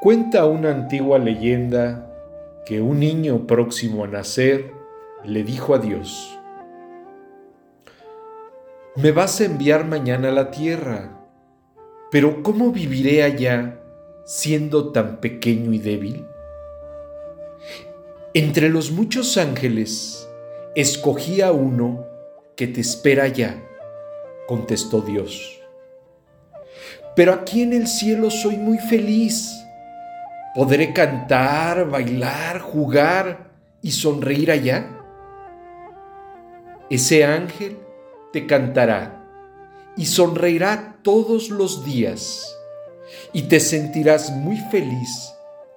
Cuenta una antigua leyenda que un niño próximo a nacer le dijo a Dios, Me vas a enviar mañana a la tierra, pero ¿cómo viviré allá siendo tan pequeño y débil? Entre los muchos ángeles, escogí a uno que te espera allá, contestó Dios. Pero aquí en el cielo soy muy feliz ¿Podré cantar, bailar, jugar y sonreír allá? Ese ángel te cantará y sonreirá todos los días y te sentirás muy feliz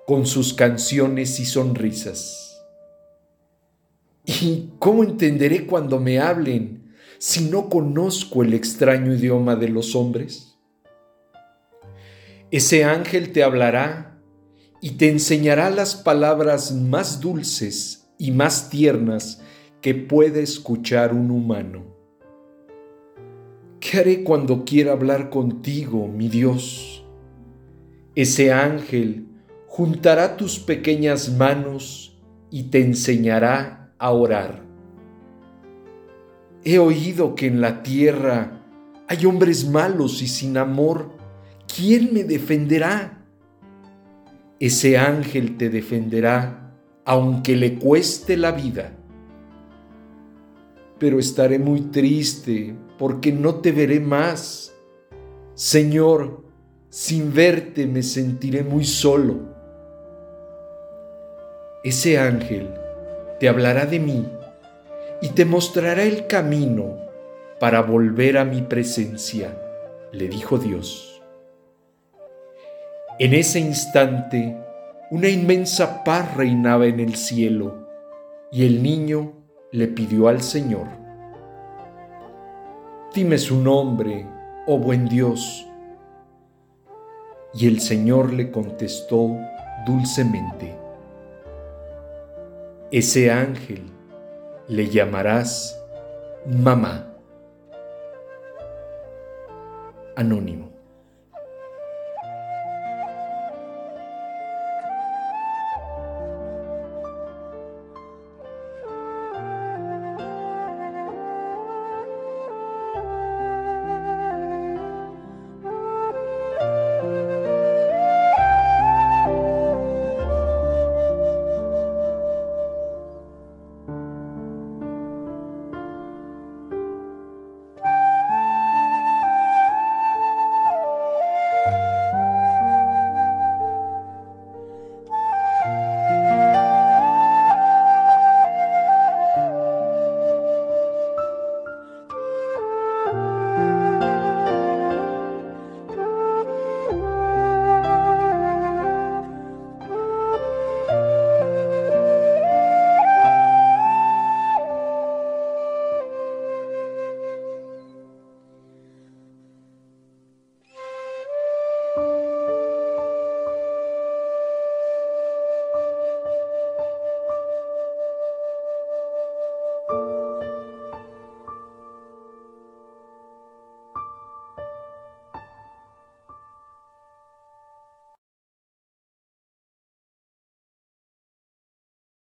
con sus canciones y sonrisas. ¿Y cómo entenderé cuando me hablen si no conozco el extraño idioma de los hombres? Ese ángel te hablará y te enseñará las palabras más dulces y más tiernas que puede escuchar un humano. ¿Qué haré cuando quiera hablar contigo, mi Dios? Ese ángel juntará tus pequeñas manos y te enseñará a orar. He oído que en la tierra hay hombres malos y sin amor. ¿Quién me defenderá? Ese ángel te defenderá aunque le cueste la vida. Pero estaré muy triste porque no te veré más. Señor, sin verte me sentiré muy solo. Ese ángel te hablará de mí y te mostrará el camino para volver a mi presencia, le dijo Dios. En ese instante, una inmensa paz reinaba en el cielo y el niño le pidió al Señor, Dime su nombre, oh buen Dios. Y el Señor le contestó dulcemente, Ese ángel le llamarás mamá. Anónimo.